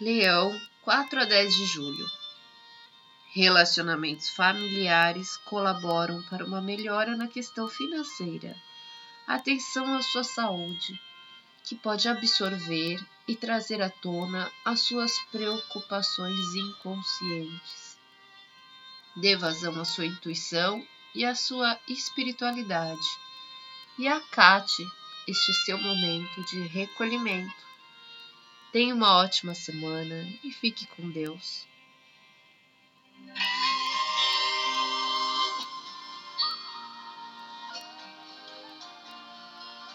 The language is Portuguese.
Leão, 4 a 10 de julho. Relacionamentos familiares colaboram para uma melhora na questão financeira. Atenção à sua saúde, que pode absorver e trazer à tona as suas preocupações inconscientes. Dê vazão à sua intuição e à sua espiritualidade e acate este seu momento de recolhimento Tenha uma ótima semana e fique com Deus.